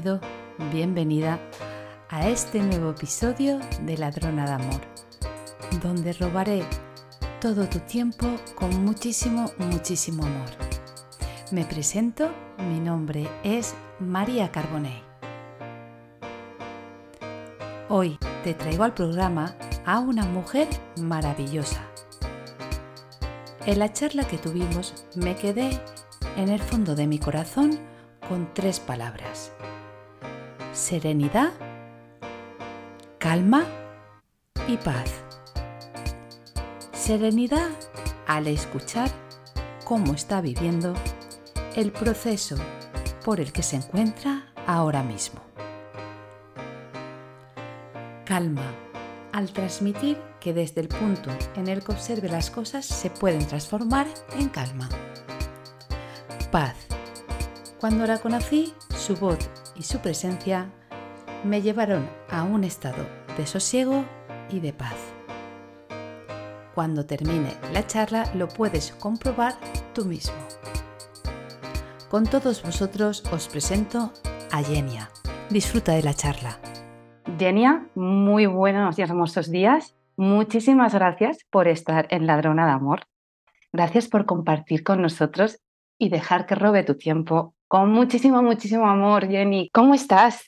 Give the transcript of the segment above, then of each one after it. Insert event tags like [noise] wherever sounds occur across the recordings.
Bienvenido, bienvenida a este nuevo episodio de Ladrona de Amor, donde robaré todo tu tiempo con muchísimo, muchísimo amor. Me presento, mi nombre es María Carbonell. Hoy te traigo al programa a una mujer maravillosa. En la charla que tuvimos me quedé en el fondo de mi corazón con tres palabras. Serenidad, calma y paz. Serenidad al escuchar cómo está viviendo el proceso por el que se encuentra ahora mismo. Calma al transmitir que desde el punto en el que observe las cosas se pueden transformar en calma. Paz cuando la conocí, su voz y su presencia me llevaron a un estado de sosiego y de paz. Cuando termine la charla lo puedes comprobar tú mismo. Con todos vosotros os presento a Genia. Disfruta de la charla. Genia, muy buenos días, hermosos días. Muchísimas gracias por estar en Ladrona de Amor. Gracias por compartir con nosotros y dejar que robe tu tiempo con muchísimo, muchísimo amor, Jenny. ¿Cómo estás?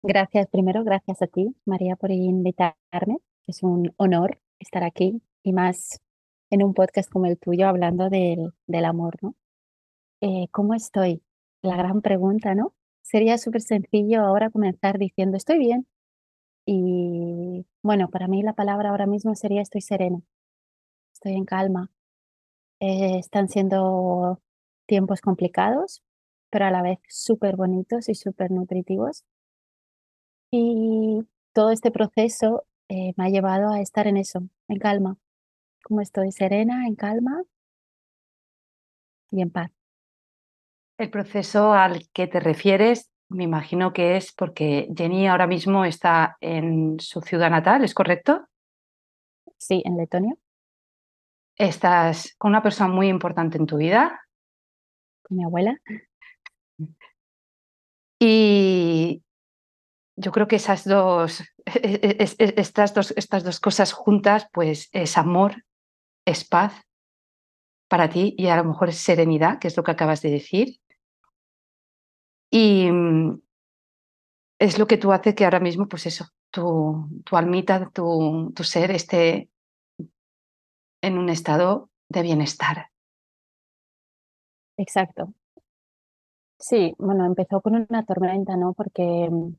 Gracias, primero, gracias a ti, María, por invitarme. Es un honor estar aquí y más en un podcast como el tuyo hablando del, del amor, ¿no? Eh, ¿Cómo estoy? La gran pregunta, ¿no? Sería súper sencillo ahora comenzar diciendo estoy bien. Y bueno, para mí la palabra ahora mismo sería estoy serena, estoy en calma. Eh, están siendo tiempos complicados, pero a la vez súper bonitos y súper nutritivos. Y todo este proceso eh, me ha llevado a estar en eso, en calma. Como estoy serena, en calma y en paz. El proceso al que te refieres, me imagino que es porque Jenny ahora mismo está en su ciudad natal, ¿es correcto? Sí, en Letonia. Estás con una persona muy importante en tu vida, mi abuela. Y yo creo que esas dos, e, e, e, estas dos, estas dos cosas juntas, pues es amor, es paz para ti y a lo mejor es serenidad, que es lo que acabas de decir. Y mm, es lo que tú haces que ahora mismo, pues eso, tu, tu almita, tu, tu ser esté en un estado de bienestar. Exacto. Sí, bueno, empezó con una tormenta, ¿no? Porque mm,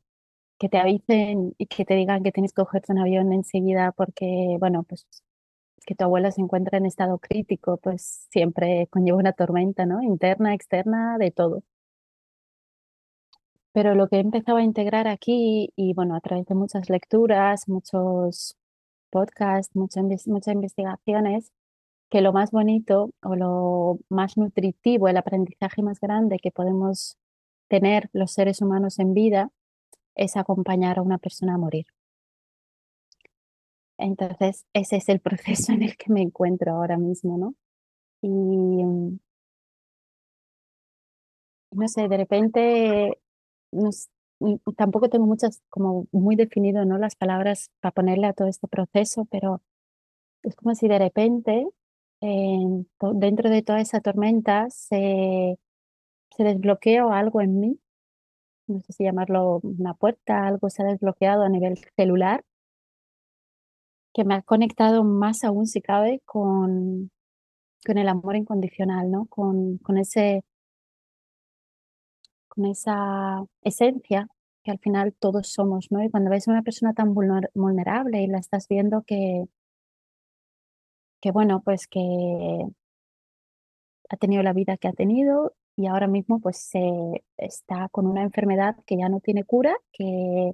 que te avisen y que te digan que tienes que cogerte un avión enseguida porque, bueno, pues que tu abuela se encuentra en estado crítico, pues siempre conlleva una tormenta, ¿no? Interna, externa, de todo. Pero lo que he empezado a integrar aquí y, bueno, a través de muchas lecturas, muchos podcasts, muchas, muchas investigaciones, que lo más bonito o lo más nutritivo, el aprendizaje más grande que podemos tener los seres humanos en vida es acompañar a una persona a morir. Entonces, ese es el proceso en el que me encuentro ahora mismo, ¿no? Y mm, no sé, de repente tampoco tengo muchas, como muy definido, ¿no? Las palabras para ponerle a todo este proceso, pero es como si de repente dentro de toda esa tormenta se, se desbloqueó algo en mí, no sé si llamarlo una puerta, algo se ha desbloqueado a nivel celular, que me ha conectado más aún, si cabe, con, con el amor incondicional, ¿no? Con, con, ese, con esa esencia que al final todos somos, ¿no? Y cuando ves a una persona tan vulnerable y la estás viendo que, que bueno, pues que ha tenido la vida que ha tenido y ahora mismo pues se está con una enfermedad que ya no tiene cura, que,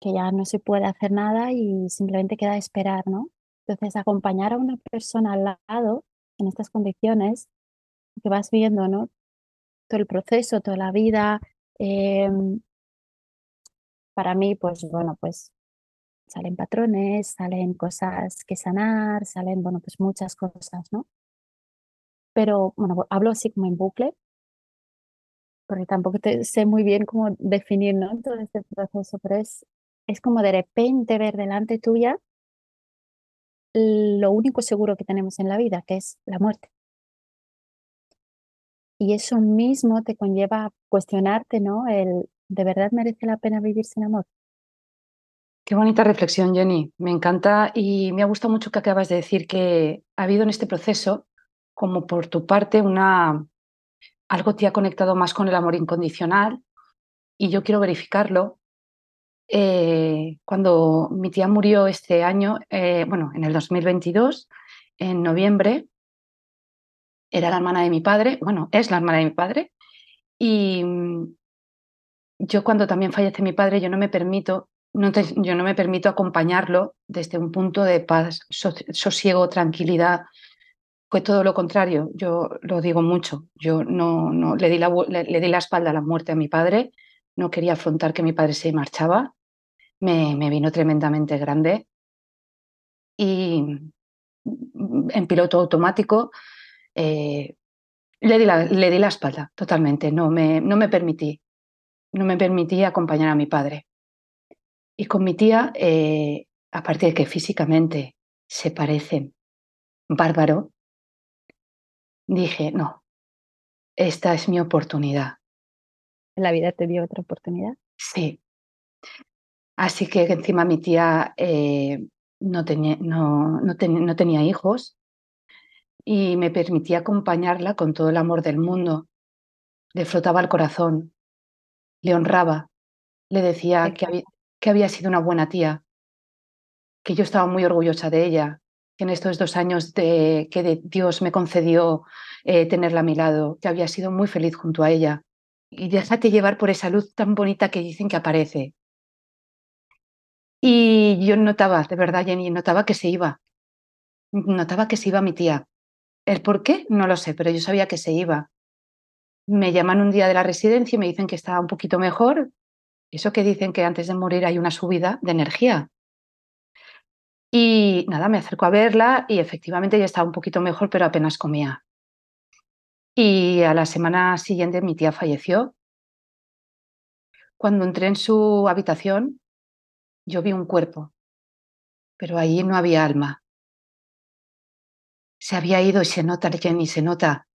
que ya no se puede hacer nada y simplemente queda esperar, ¿no? Entonces, acompañar a una persona al lado en estas condiciones, que vas viendo, ¿no? Todo el proceso, toda la vida. Em, para mí, pues bueno, pues salen patrones, salen cosas que sanar, salen, bueno, pues muchas cosas, ¿no? Pero, bueno, hablo así como en bucle. porque tampoco te, sé muy bien cómo definir ¿no? todo este proceso, pero es, es como de repente ver delante tuya lo único seguro que tenemos en la vida, que es la muerte. Y eso mismo te conlleva a cuestionarte, ¿no? El, ¿de verdad merece la pena vivir sin amor? Qué bonita reflexión, Jenny. Me encanta y me ha gustado mucho que acabas de decir que ha habido en este proceso, como por tu parte, una algo te ha conectado más con el amor incondicional y yo quiero verificarlo. Eh, cuando mi tía murió este año, eh, bueno, en el 2022, en noviembre, era la hermana de mi padre, bueno, es la hermana de mi padre, y mm, yo cuando también fallece mi padre, yo no me permito yo no me permito acompañarlo desde un punto de paz, sosiego, tranquilidad. Fue todo lo contrario, yo lo digo mucho. Yo no, no le, di la, le, di la espalda a la muerte a mi padre, no quería afrontar que mi padre se marchaba, me, me vino tremendamente grande y en piloto automático eh, le, di la, le di la espalda totalmente, no me, no me permití, no me permití acompañar a mi padre. Y con mi tía, eh, aparte de que físicamente se parecen bárbaro, dije, no, esta es mi oportunidad. ¿La vida te dio otra oportunidad? Sí. Así que encima mi tía eh, no, tenía, no, no, no tenía hijos y me permitía acompañarla con todo el amor del mundo. Le flotaba el corazón, le honraba, le decía que había, que había sido una buena tía, que yo estaba muy orgullosa de ella, en estos dos años de, que Dios me concedió eh, tenerla a mi lado, que había sido muy feliz junto a ella. Y déjate llevar por esa luz tan bonita que dicen que aparece. Y yo notaba, de verdad, Jenny, notaba que se iba. Notaba que se iba mi tía. ¿El por qué? No lo sé, pero yo sabía que se iba. Me llaman un día de la residencia y me dicen que estaba un poquito mejor, eso que dicen que antes de morir hay una subida de energía. Y nada, me acerco a verla y efectivamente ya estaba un poquito mejor, pero apenas comía. Y a la semana siguiente mi tía falleció. Cuando entré en su habitación, yo vi un cuerpo, pero ahí no había alma. Se había ido y se nota, Jenny, se nota.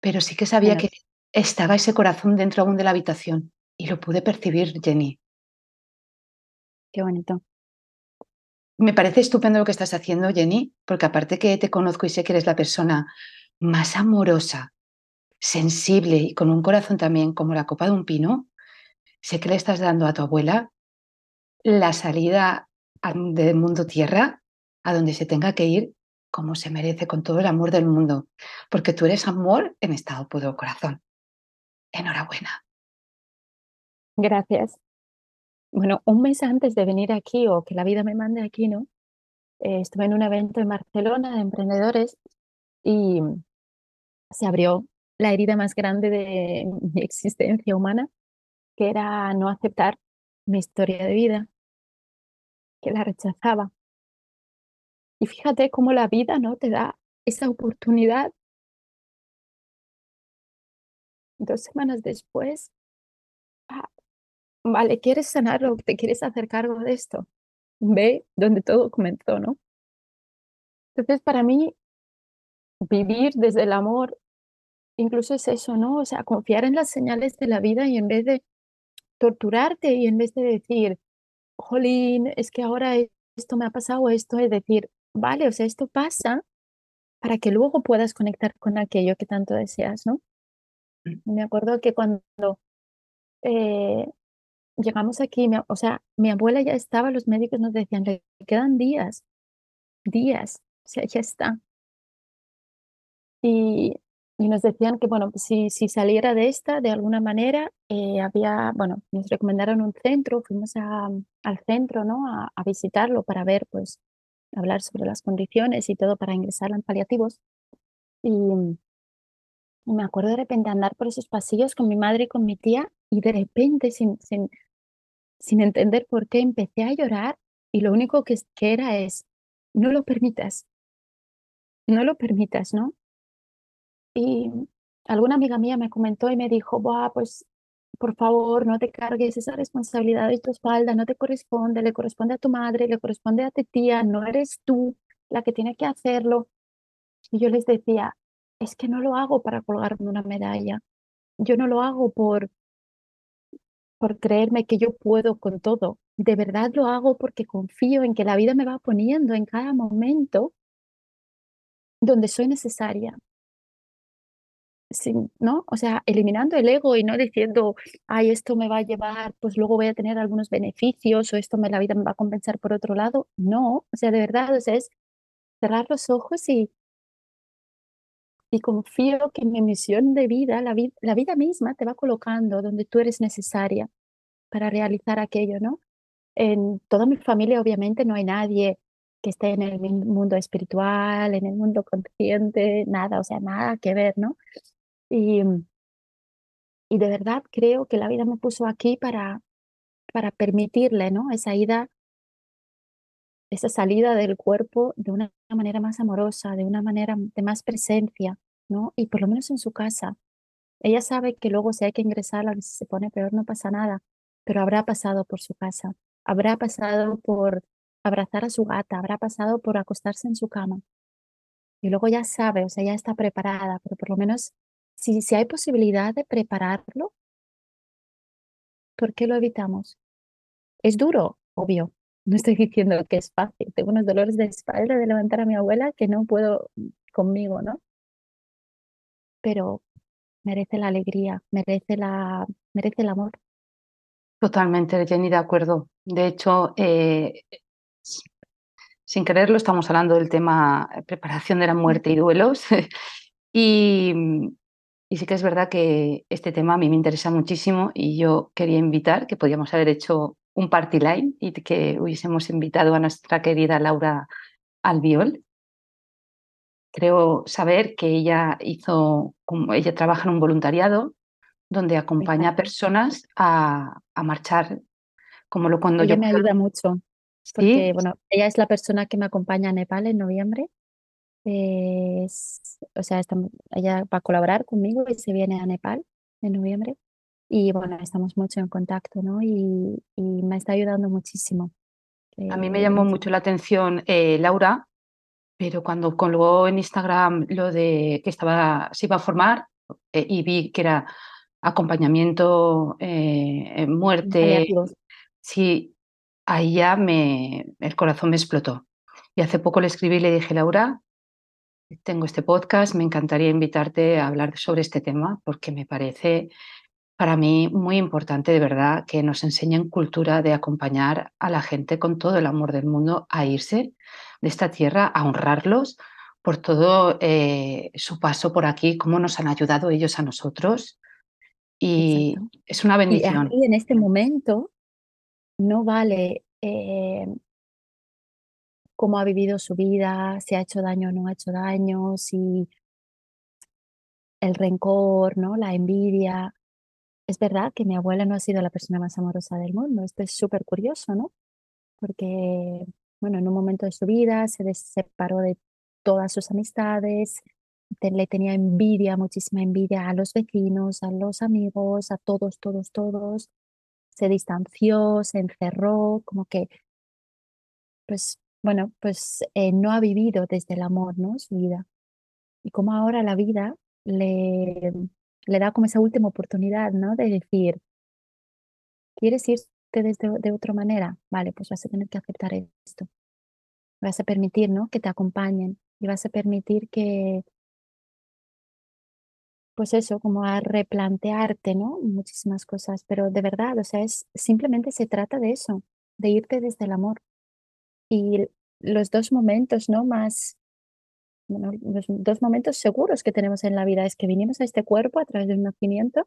Pero sí que sabía que estaba ese corazón dentro aún de la habitación y lo pude percibir, Jenny. Qué bonito. Me parece estupendo lo que estás haciendo, Jenny, porque aparte que te conozco y sé que eres la persona más amorosa, sensible y con un corazón también como la copa de un pino, sé que le estás dando a tu abuela la salida del mundo tierra, a donde se tenga que ir como se merece, con todo el amor del mundo, porque tú eres amor en estado puro corazón. Enhorabuena. Gracias. Bueno, un mes antes de venir aquí o que la vida me mande aquí, ¿no? Eh, estuve en un evento en Barcelona de emprendedores y se abrió la herida más grande de mi existencia humana, que era no aceptar mi historia de vida, que la rechazaba. Y fíjate cómo la vida no te da esa oportunidad dos semanas después, ah, vale, ¿quieres sanarlo? ¿Te quieres hacer cargo de esto? Ve donde todo comenzó, ¿no? Entonces, para mí, vivir desde el amor, incluso es eso, ¿no? O sea, confiar en las señales de la vida y en vez de torturarte y en vez de decir, jolín, es que ahora esto me ha pasado, esto es decir, vale, o sea, esto pasa para que luego puedas conectar con aquello que tanto deseas, ¿no? Me acuerdo que cuando eh, llegamos aquí, o sea, mi abuela ya estaba, los médicos nos decían, le quedan días, días, o sea, ya está. Y, y nos decían que, bueno, si, si saliera de esta, de alguna manera, eh, había, bueno, nos recomendaron un centro, fuimos a, al centro, ¿no? A, a, visitarlo para ver, pues, hablar sobre las condiciones y todo para ingresar en paliativos. Y, me acuerdo de repente andar por esos pasillos con mi madre y con mi tía y de repente, sin, sin, sin entender por qué, empecé a llorar y lo único que, que era es, no lo permitas, no lo permitas, ¿no? Y, alguna amiga mía me comentó y me dijo, Buah, pues por favor, no te cargues esa responsabilidad de tu espalda, no te corresponde, le corresponde a tu madre, le corresponde a tu tía, no eres tú la que tiene que hacerlo. Y yo les decía, es que no lo hago para colgarme una medalla, yo no lo hago por, por creerme que yo puedo con todo, de verdad lo hago porque confío en que la vida me va poniendo en cada momento donde soy necesaria, ¿no? O sea, eliminando el ego y no diciendo, ay, esto me va a llevar, pues luego voy a tener algunos beneficios o esto me, la vida me va a compensar por otro lado. No, o sea, de verdad, o es cerrar los ojos y, y confío que mi misión de vida, la, la vida misma te va colocando donde tú eres necesaria para realizar aquello, ¿no? En toda mi familia, obviamente, no hay nadie que esté en el mundo espiritual, en el mundo consciente, nada, o sea, nada que ver, ¿no? Y, y de verdad creo que la vida me puso aquí para, para permitirle, ¿no? Esa ida, esa salida del cuerpo de una manera más amorosa, de una manera de más presencia, ¿no? Y por lo menos en su casa. Ella sabe que luego si hay que ingresar, a veces se pone peor, no pasa nada, pero habrá pasado por su casa, habrá pasado por abrazar a su gata, habrá pasado por acostarse en su cama. Y luego ya sabe, o sea, ya está preparada, pero por lo menos si, si hay posibilidad de prepararlo, ¿por qué lo evitamos? Es duro, obvio. No estoy diciendo que es fácil. Tengo unos dolores de espalda de levantar a mi abuela que no puedo conmigo, ¿no? Pero merece la alegría, merece, la, merece el amor. Totalmente, Jenny, de acuerdo. De hecho, eh, sin quererlo, estamos hablando del tema preparación de la muerte y duelos. [laughs] y, y sí que es verdad que este tema a mí me interesa muchísimo y yo quería invitar, que podíamos haber hecho un party line y que hubiésemos invitado a nuestra querida Laura Albiol. Creo saber que ella hizo, como ella trabaja en un voluntariado donde acompaña a personas a, a marchar, como lo cuando ella me ayuda mucho, porque bueno, ella es la persona que me acompaña a Nepal en noviembre o sea, ella va a colaborar conmigo y se viene a Nepal en noviembre. Y bueno, estamos mucho en contacto, ¿no? Y, me está ayudando muchísimo. a mí me llamó mucho la atención eh, Laura, pero cuando colgó en Instagram lo de que estaba, se iba a formar eh, y vi que era acompañamiento eh, en muerte, sí, ahí ya me, el corazón me explotó. Y hace poco le escribí y le dije, Laura, tengo este podcast, me encantaría invitarte a hablar sobre este tema porque me parece para mí muy importante de verdad que nos enseñen cultura de acompañar a la gente con todo el amor del mundo a irse de esta tierra, a honrarlos por todo eh, su paso por aquí, cómo nos han ayudado ellos a nosotros. Y es una bendición. Y en este momento no vale eh, cómo ha vivido su vida, si ha hecho daño o no ha hecho daño, si el rencor, ¿no? La envidia. Es verdad que mi abuela no ha sido la persona más amorosa del mundo. Esto es súper curioso, ¿no? Porque, bueno, en un momento de su vida se separó de todas sus amistades, le tenía envidia, muchísima envidia a los vecinos, a los amigos, a todos, todos, todos. Se distanció, se encerró, como que, pues bueno, pues eh, no ha vivido desde el amor, ¿no? Su vida. Y como ahora la vida le, le da como esa última oportunidad, ¿no? De decir, ¿quieres irte desde, de otra manera? Vale, pues vas a tener que aceptar esto. Vas a permitir, ¿no? Que te acompañen y vas a permitir que, pues eso, como a replantearte, ¿no? Muchísimas cosas, pero de verdad, o sea, es, simplemente se trata de eso, de irte desde el amor. Y los dos momentos, ¿no? Más, los dos momentos seguros que tenemos en la vida es que vinimos a este cuerpo a través del nacimiento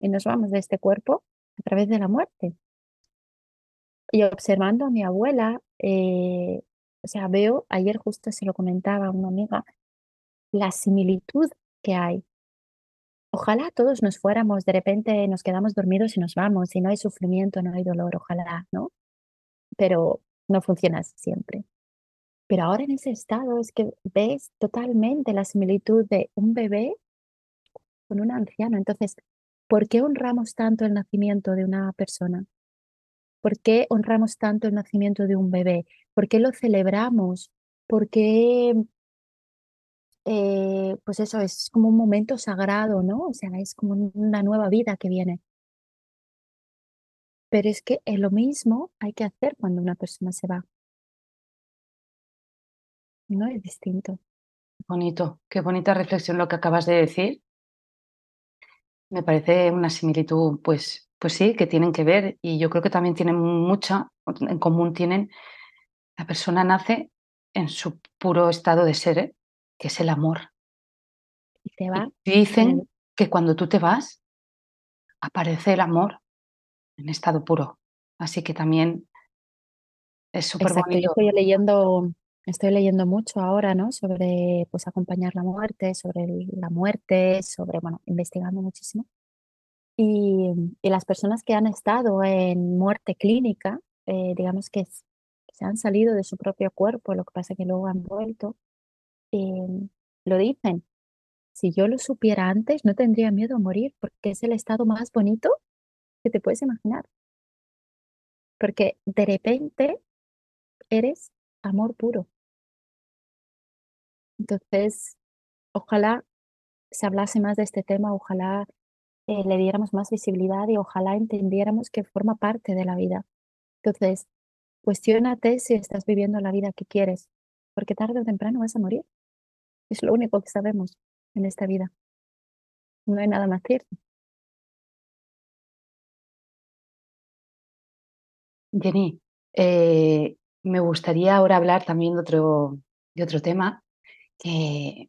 y nos vamos de este cuerpo a través de la muerte. Y observando a mi abuela, eh, o sea, veo, ayer justo se lo comentaba a una amiga, la similitud que hay. Ojalá todos nos fuéramos, de repente nos quedamos dormidos y nos vamos, y no hay sufrimiento, no hay dolor, ojalá, ¿no? Pero no funciona siempre. Pero ahora en ese estado es que ves totalmente la similitud de un bebé con un anciano. Entonces, ¿por qué honramos tanto el nacimiento de una persona? ¿Por qué honramos tanto el nacimiento de un bebé? ¿Por qué lo celebramos? ¿Por qué, eh, pues eso, es como un momento sagrado, ¿no? O sea, es como una nueva vida que viene. Pero es que es lo mismo hay que hacer cuando una persona se va. No es distinto. Bonito, qué bonita reflexión lo que acabas de decir. Me parece una similitud, pues, pues sí, que tienen que ver y yo creo que también tienen mucha en común. Tienen la persona nace en su puro estado de ser, ¿eh? que es el amor. Y se va. dicen que cuando tú te vas aparece el amor en estado puro. Así que también es súper bonito. estoy leyendo Estoy leyendo mucho ahora, ¿no? Sobre, pues, acompañar la muerte, sobre la muerte, sobre, bueno, investigando muchísimo. Y, y las personas que han estado en muerte clínica, eh, digamos que, se han salido de su propio cuerpo, lo que pasa es que luego han vuelto, em, lo dicen. Si yo lo supiera antes, no tendría miedo a morir, porque es el estado más bonito que te puedes imaginar. Porque de repente eres amor puro. Entonces, ojalá se hablase más de este tema, ojalá eh, le diéramos más visibilidad y ojalá entendiéramos que forma parte de la vida. Entonces, cuestionate si estás viviendo la vida que quieres, porque tarde o temprano vas a morir. Es lo único que sabemos en esta vida. No hay nada más cierto. Jenny, eh, me gustaría ahora hablar también de otro, de otro tema que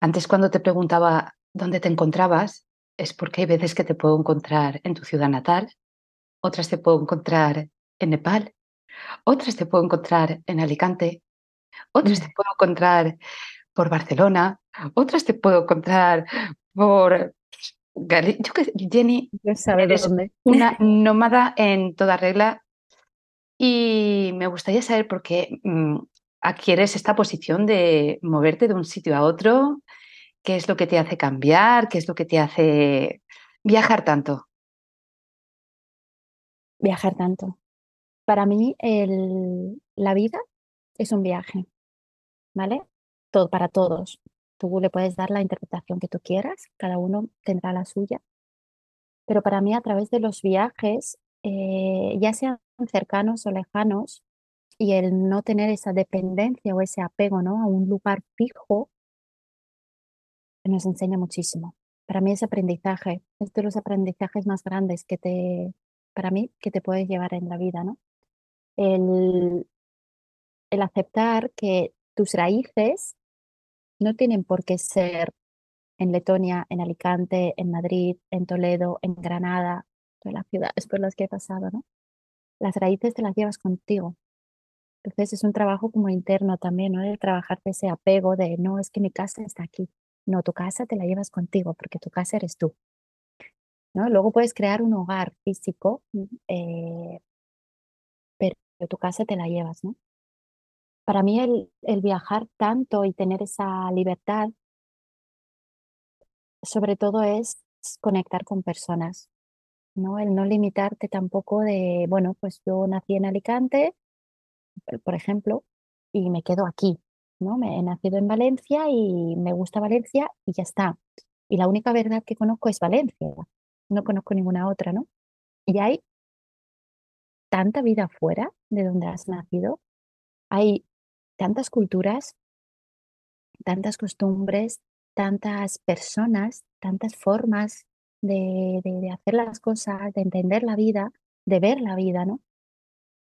antes cuando te preguntaba dónde te encontrabas, es porque hay veces que te puedo encontrar en tu ciudad natal, otras te puedo encontrar en Nepal, otras te puedo encontrar en Alicante, otras te mm. puedo encontrar por Barcelona, otras te puedo encontrar por Yo que Jenny, eres una [laughs] nómada en toda regla y me gustaría saber por qué mm, adquieres esta posición de moverte de un sitio a otro, qué es lo que te hace cambiar, qué es lo que te hace viajar tanto. Viajar tanto. Para mí la vida es un viaje, ¿vale? Todo, para todos. Tú le puedes dar la interpretación que tú quieras, cada uno tendrá la suya. Pero para mí a través de los viajes, eh, ya sean cercanos o lejanos y el no tener esa dependencia o ese apego ¿no? a un lugar fijo nos enseña muchísimo. Para mí ese aprendizaje es de los aprendizajes más grandes que te, para mí, que te puedes llevar en la vida, ¿no? El, el aceptar que tus raíces no tienen por qué ser en Letonia, en Alicante, en Madrid, en Toledo, en Granada, todas las ciudades por las que he pasado, ¿no? las raíces te las llevas contigo. Entonces es un trabajo como interno también, ¿no? De ese apego de, no, es que mi casa está aquí. No, tu casa te la llevas contigo porque tu casa eres tú. ¿no? Luego puedes crear un hogar físico, eh, pero tu casa te la llevas, ¿no? Para mí el, el viajar tanto y tener esa libertad, sobre todo es conectar con personas, ¿no? El no limitarte tampoco de, bueno, pues yo nací en Alicante, por ejemplo, y me quedo aquí, ¿no? Me he nacido en Valencia y me gusta Valencia y ya está. Y la única verdad que conozco es Valencia, no conozco ninguna otra, ¿no? Y hay tanta vida fuera de donde has nacido, hay tantas culturas, tantas costumbres, tantas personas, tantas formas de, hacer las cosas, de entender la vida, de ver la vida, ¿no?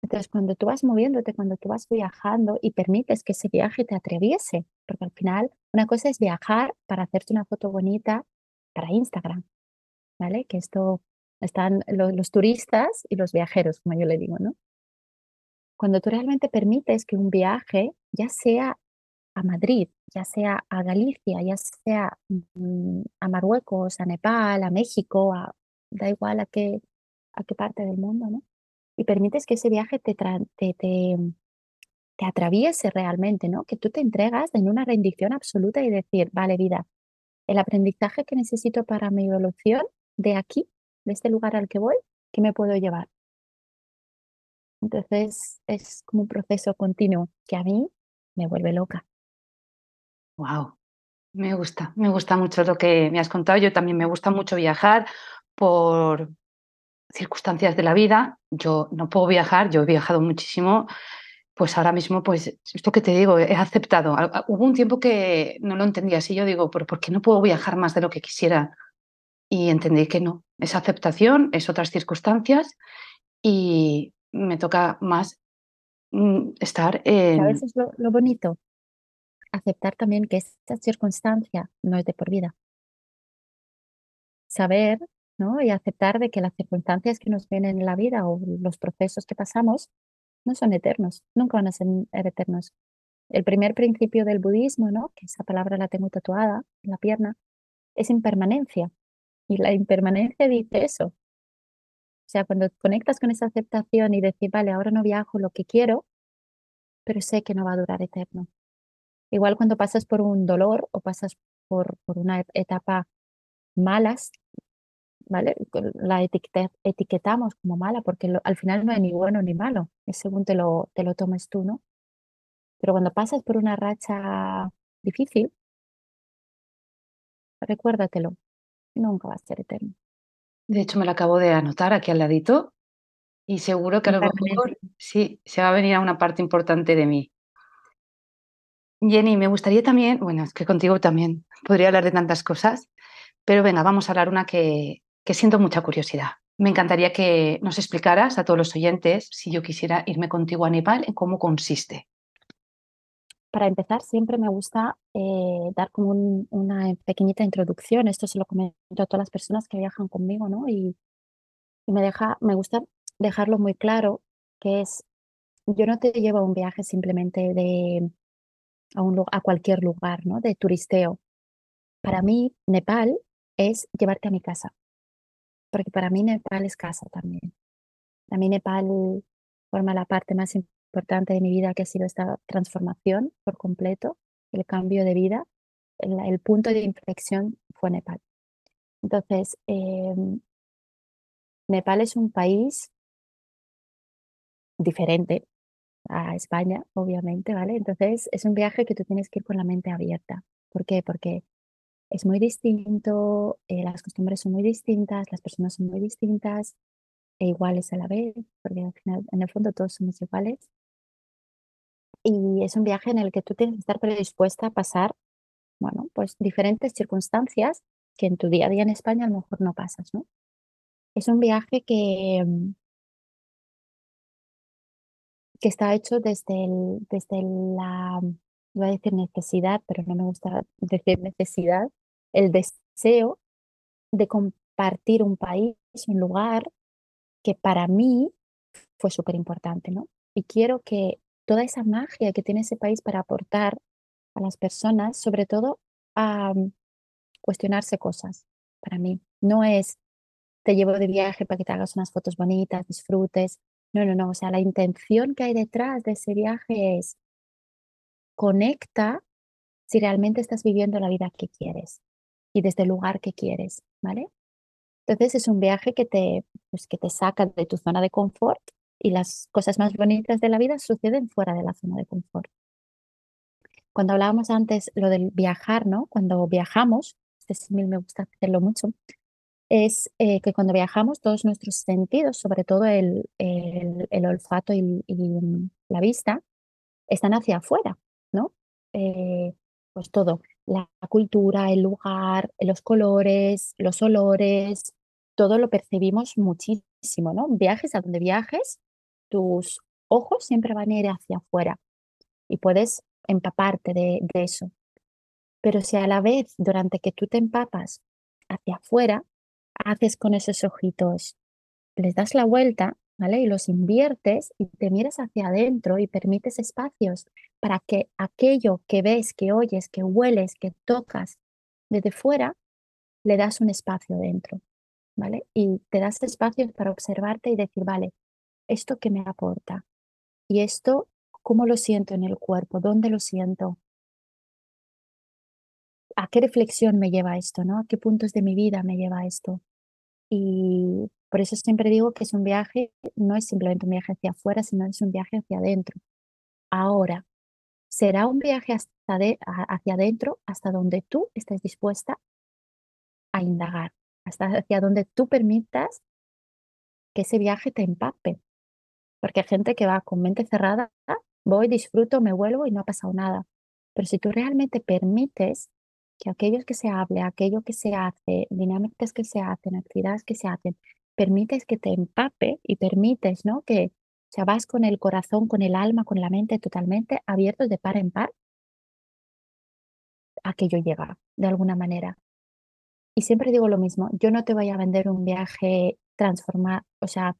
Entonces, cuando tú vas moviéndote, cuando tú vas viajando y permites que ese viaje te atraviese, porque al final una cosa es viajar para hacerte una foto bonita para Instagram, ¿vale? Que esto están los turistas y los viajeros, como yo le digo, ¿no? Cuando tú realmente permites que un viaje, ya sea a Madrid, ya sea a Galicia, ya sea mm, a Marruecos, a Nepal, a México, a, da igual a qué, a qué parte del mundo, ¿no? Y permites que ese viaje te, te, te, atraviese realmente, ¿no? Que tú te entregas en una rendición absoluta y decir, vale, vida, el aprendizaje que necesito para mi evolución de aquí, de este lugar al que voy, ¿qué me puedo llevar? Entonces es como un proceso continuo que a mí me vuelve loca. Wow, me gusta, me gusta mucho lo que me has contado. Yo también me gusta mucho viajar por circunstancias de la vida. Yo no puedo viajar, yo he viajado muchísimo. Pues ahora mismo, pues esto que te digo, he aceptado. Hubo un tiempo que no lo entendía así. Yo digo, ¿pero por qué no puedo viajar más de lo que quisiera? Y entendí que no. Es aceptación, es otras circunstancias y me toca más mm, estar en... Lo bonito, aceptar también que esta circunstancia no es de por vida. Saber ¿no? y aceptar de que las circunstancias que nos vienen en la vida o los procesos que pasamos no son eternos, nunca van a ser eternos. El primer principio del budismo, ¿no? que esa palabra la tengo tatuada en la pierna, es impermanencia. Y la impermanencia dice eso. O sea, cuando conectas con esa aceptación y decir, vale, ahora no viajo lo que quiero, pero sé que no va a durar eterno. Igual cuando pasas por un dolor o pasas por, por una etapa malas, ¿vale? La etiquetamos como mala porque al final no hay ni bueno ni malo, es según te lo, te lo tomes tú, ¿no? Pero cuando pasas por una racha difícil, recuérdatelo, nunca va a ser eterno. De hecho, me lo acabo de anotar aquí al ladito y seguro que a lo mejor sí, se va a venir a una parte importante de mí. Jenny, me gustaría también, bueno, es que contigo también podría hablar de tantas cosas, pero venga, vamos a hablar una que, que siento mucha curiosidad. Me encantaría que nos explicaras a todos los oyentes, si yo quisiera irme contigo a Nepal, en cómo consiste. Para empezar, siempre me gusta eh, dar como una pequeñita introducción. Esto se lo comento a todas las personas que viajan conmigo, ¿no? Y, me, deja, me gusta dejarlo muy claro, que es, yo no te llevo a un viaje simplemente de, a, un, a cualquier lugar, ¿no? De turisteo. Para mí, Nepal es llevarte a mi casa, porque para mí Nepal es casa también. Para mí Nepal forma la parte más importante de mi vida que ha sido esta transformación por completo, el cambio de vida. El, punto de inflexión fue Nepal. Entonces, em, Nepal es un país diferente a España, obviamente, ¿vale? Entonces, es un viaje que tú tienes que ir con la mente abierta. ¿Por qué? Porque es muy distinto, eh, las costumbres son muy distintas, las personas son muy distintas e iguales a la vez, porque al final, en el fondo, todos somos iguales. Y es un viaje en el que tú tienes que estar predispuesta a pasar, bueno, pues diferentes circunstancias que en tu día a día en España a lo mejor no pasas, ¿no? Es un viaje que, mm, que está hecho desde, el, desde la, voy a decir necesidad, pero no me gusta decir necesidad, el deseo de compartir un país, un lugar que para mí fue súper importante, ¿no? Y quiero que toda esa magia que tiene ese país para aportar a las personas, sobre todo a mm, cuestionarse cosas. Para mí, no es te llevo de viaje para que te hagas unas fotos bonitas, disfrutes. No, no, no. O sea, la intención que hay detrás de ese viaje es conecta si realmente estás viviendo la vida que quieres y desde el lugar que quieres, ¿vale? Entonces es un viaje que te, pues, que te saca de tu zona de confort y las cosas más bonitas de la vida suceden fuera de la zona de confort. Cuando hablábamos antes lo del viajar, ¿no? Cuando viajamos, este símil me gusta hacerlo mucho, es eh, que cuando viajamos todos nuestros sentidos, sobre todo el, el, olfato y, mm, la vista, están hacia afuera. Eh, pues todo, la cultura, el lugar, los colores, los olores, todo lo percibimos muchísimo, ¿no? Viajes a donde viajes, tus ojos siempre van a ir hacia afuera y puedes empaparte de, eso. Pero si a la vez, durante que tú te empapas hacia afuera, haces con esos ojitos, les das la vuelta, ¿vale? Y los inviertes y te miras hacia adentro y permites espacios para que aquello que ves, que oyes, que hueles, que tocas desde fuera, le das un espacio dentro, ¿vale? Y te das espacios para observarte y decir, vale, ¿esto qué me aporta? Y esto, ¿cómo lo siento en el cuerpo? ¿Dónde lo siento? ¿a qué reflexión me lleva esto? ¿no? ¿A qué puntos de mi vida me lleva esto? Y por eso siempre digo que es un viaje, no es simplemente un viaje hacia afuera, sino es un viaje hacia adentro. Ahora, será un viaje hasta de, hacia adentro, hasta donde tú estés dispuesta a indagar, hasta hacia donde tú permitas que ese viaje te empape. Porque hay gente que va con mente cerrada, voy, disfruto, me vuelvo y no ha pasado nada. Pero si tú realmente permites que aquello que se hable, aquello que se hace, dinámicas que se hacen, actividades que se hacen, permites que te empape y permites, ¿no? Que o vas con el corazón, con el alma, con la mente totalmente abiertos de par en par, aquello llega de alguna manera. Y siempre digo lo mismo, yo no te voy a vender un viaje transformar, o sea,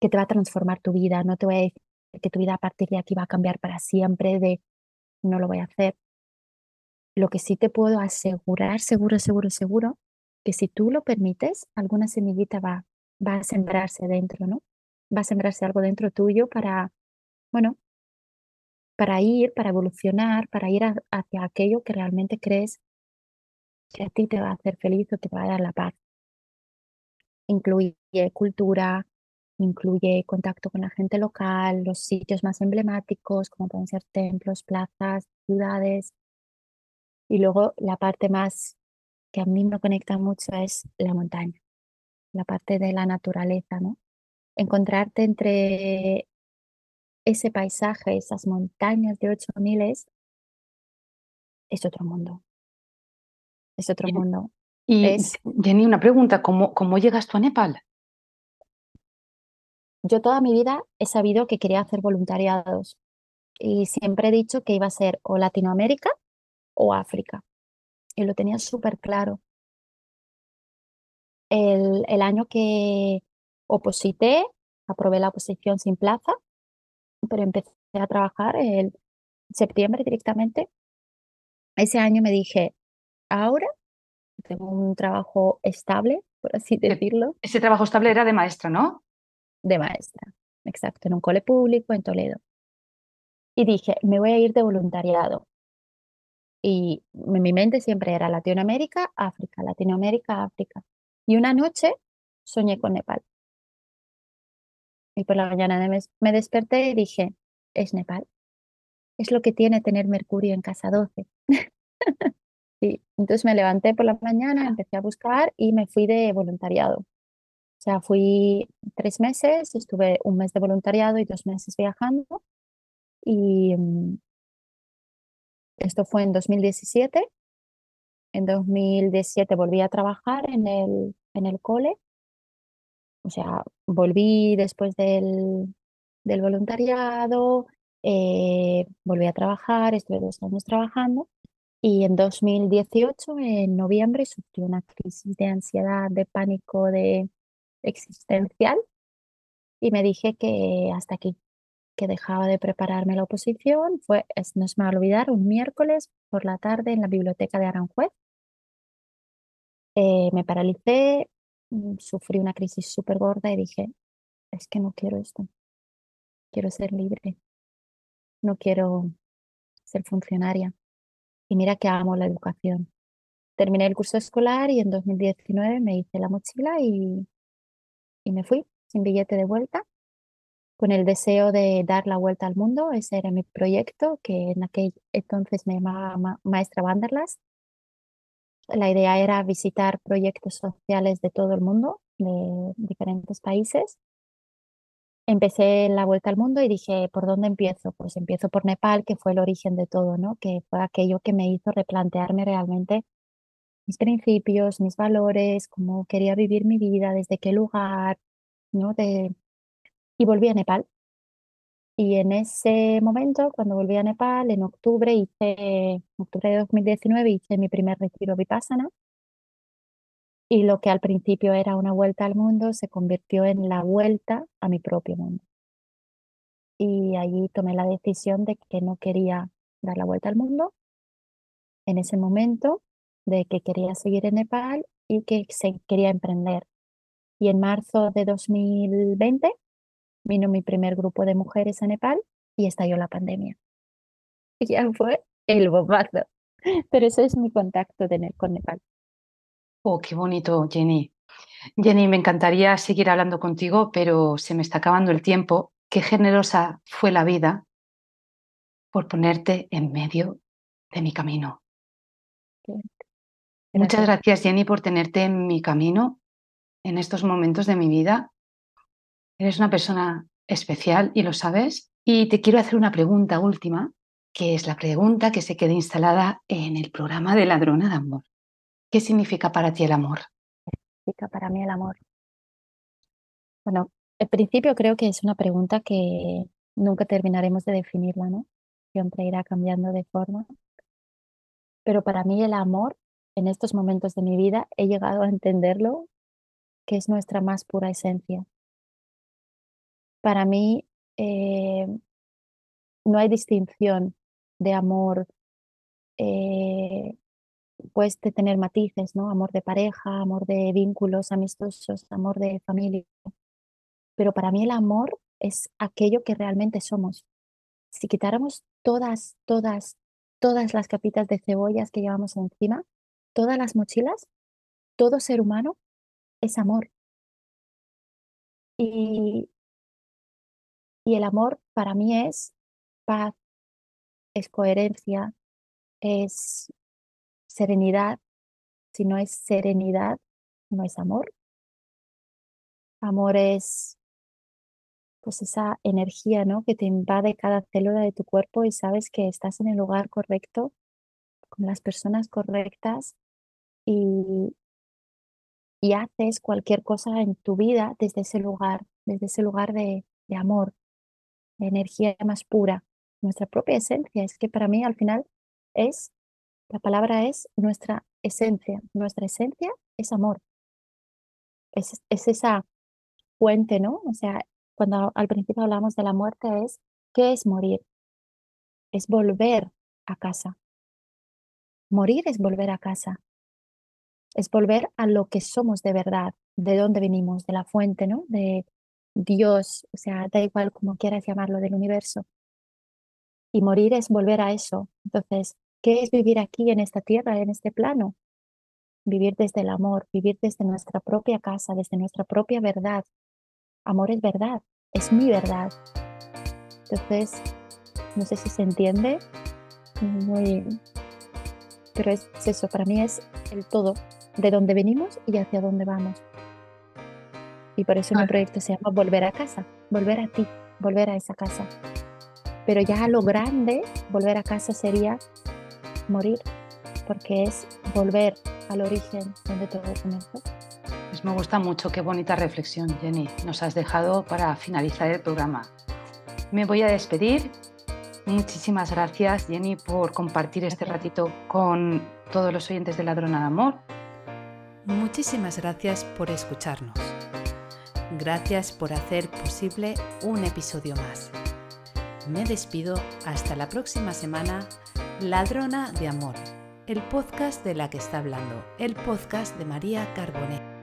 que te va a transformar tu vida, no te voy a decir que tu vida a partir de aquí va a cambiar para siempre, de no lo voy a hacer. Lo que sí te puedo asegurar, seguro, seguro, seguro, que si tú lo permites, alguna semillita va, va a sembrarse dentro, ¿no? Va a sembrarse algo dentro tuyo para, bueno, para ir, para evolucionar, para ir hacia aquello que realmente crees que a ti te va a hacer feliz o te va a dar la paz. Incluye cultura, incluye contacto con la gente local, los sitios más emblemáticos, como pueden ser templos, plazas, ciudades, y luego la parte más que a mí me conecta mucho es la montaña, la parte de la naturaleza, ¿no? Encontrarte entre ese paisaje, esas montañas de ocho miles, es otro mundo. Es otro mundo. Y es... Jenny, una pregunta, ¿cómo, ¿cómo llegas tú a Nepal? Yo toda mi vida he sabido que quería hacer voluntariados y siempre he dicho que iba a ser o Latinoamérica o África. Y lo tenía súper claro. El, el, año que oposité, aprobé la oposición sin plaza, pero empecé a trabajar en septiembre directamente. Ese año me dije, ahora tengo un trabajo estable, por así decirlo. Ese trabajo estable era de maestra, ¿no? De maestra, exacto, en un cole público en Toledo. Y dije, me voy a ir de voluntariado. Y mi mente siempre era Latinoamérica, África, Latinoamérica, África. Y una noche soñé con Nepal. Y por la mañana me desperté y dije, es Nepal. Es lo que tiene tener Mercurio en casa 12. sí. [laughs] Entonces me levanté por la mañana, empecé a buscar y me fui de voluntariado. O sea, fui tres meses, estuve un mes de voluntariado y dos meses viajando. Y mm, esto fue en 2017. En 2017 volví a trabajar en el, en el cole. O sea, volví después del, del voluntariado, eh, volví a trabajar, estuve dos años trabajando y en 2018, en noviembre, sufrí una crisis de ansiedad, de pánico, de existencial y me dije que hasta aquí, que dejaba de prepararme la oposición. Fue, no se me va a olvidar, un miércoles por la tarde en la biblioteca de Aranjuez. Eh, me paralicé, mm, sufrí una crisis súper gorda y dije, es que no quiero esto. Quiero ser libre. No quiero ser funcionaria. Y mira que amo la educación. Terminé el curso escolar y en 2019 me hice la mochila y, y me fui sin billete de vuelta con el deseo de dar la vuelta al mundo. Ese era mi proyecto, que en aquel entonces me llamaba Maestra Wanderlust. La idea era visitar proyectos sociales de todo el mundo, de diferentes países. Empecé la vuelta al mundo y dije, ¿por dónde empiezo? Pues empiezo por Nepal, que fue el origen de todo, ¿no? Que fue aquello que me hizo replantearme realmente mis principios, mis valores, cómo quería vivir mi vida, desde qué lugar, ¿no? Y volví a Nepal. Y en ese momento, cuando volví a Nepal, en octubre, hice, en octubre de 2019, hice mi primer retiro Vipassana. Y lo que al principio era una vuelta al mundo se convirtió en la vuelta a mi propio mundo. Y allí tomé la decisión de que no quería dar la vuelta al mundo en ese momento, de que quería seguir en Nepal y que se quería emprender. Y en marzo de 2020 Vino mi primer grupo de mujeres a Nepal y estalló la pandemia. [laughs] Ya fue el bombazo. Pero eso es mi contacto de, con Nepal. Oh, qué bonito, Jenny. Jenny, me encantaría seguir hablando contigo, pero se me está acabando el tiempo. Qué generosa fue la vida por ponerte en medio de mi camino. Muchas gracias, Jenny, por tenerte en mi camino en estos momentos de mi vida. Eres una persona especial y lo sabes. Y te quiero hacer una pregunta última, que es la pregunta que se queda instalada en el programa de Ladrona de Amor. ¿Qué significa para ti el amor? ¿Qué significa para mí el amor? Bueno, al principio creo que es una pregunta que nunca terminaremos de definirla, ¿no? Siempre irá cambiando de forma. Pero para mí el amor, en estos momentos de mi vida, he llegado a entenderlo, que es nuestra más pura esencia. Para mí eh, no hay distinción de amor eh, puedes tener matices, ¿no? Amor de pareja, amor de vínculos amistosos, amor de familia. Pero para mí el amor es aquello que realmente somos. Si quitáramos todas, todas, todas las capitas de cebollas que llevamos encima, todas las mochilas, todo ser humano es amor. Y, y el amor para mí es paz, es coherencia, es serenidad. Si no es serenidad, no es amor. Amor es pues esa energía, ¿no? Que te invade cada célula de tu cuerpo y sabes que estás en el lugar correcto, con las personas correctas y, y haces cualquier cosa en tu vida desde ese lugar, desde ese lugar de, de amor, energía más pura, nuestra propia esencia. Es que para mí al final es la palabra es nuestra esencia. Nuestra esencia es amor. Es, esa fuente, ¿no? O sea, cuando al principio hablamos de la muerte es, ¿qué es morir? Es volver a casa. Morir es volver a casa. Es volver a lo que somos de verdad, de dónde venimos, de la fuente, ¿no? De Dios, o sea, da igual como quieras llamarlo, del universo. Y morir es volver a eso. Entonces, ¿Qué es vivir aquí en esta tierra, en este plano? Vivir desde el amor, vivir desde nuestra propia casa, desde nuestra propia verdad. Amor es verdad, es mi verdad. Entonces, no sé si se entiende, muy... pero es eso, para mí es el todo, de dónde venimos y hacia dónde vamos. Y por eso mi proyecto se llama Volver a casa, volver a ti, volver a esa casa. Pero ya a lo grande, volver a casa sería morir, porque es volver al origen donde todo comenzó. Pues me gusta mucho, qué bonita reflexión, Jenny. Nos has dejado para finalizar el programa. Me voy a despedir. Muchísimas gracias, Jenny, por compartir este ratito con todos los oyentes de Ladrona de Amor. Muchísimas gracias por escucharnos. Gracias por hacer posible un episodio más. Me despido hasta la próxima semana Ladrona de Amor, el podcast de la que está hablando, el podcast de María Carbonet.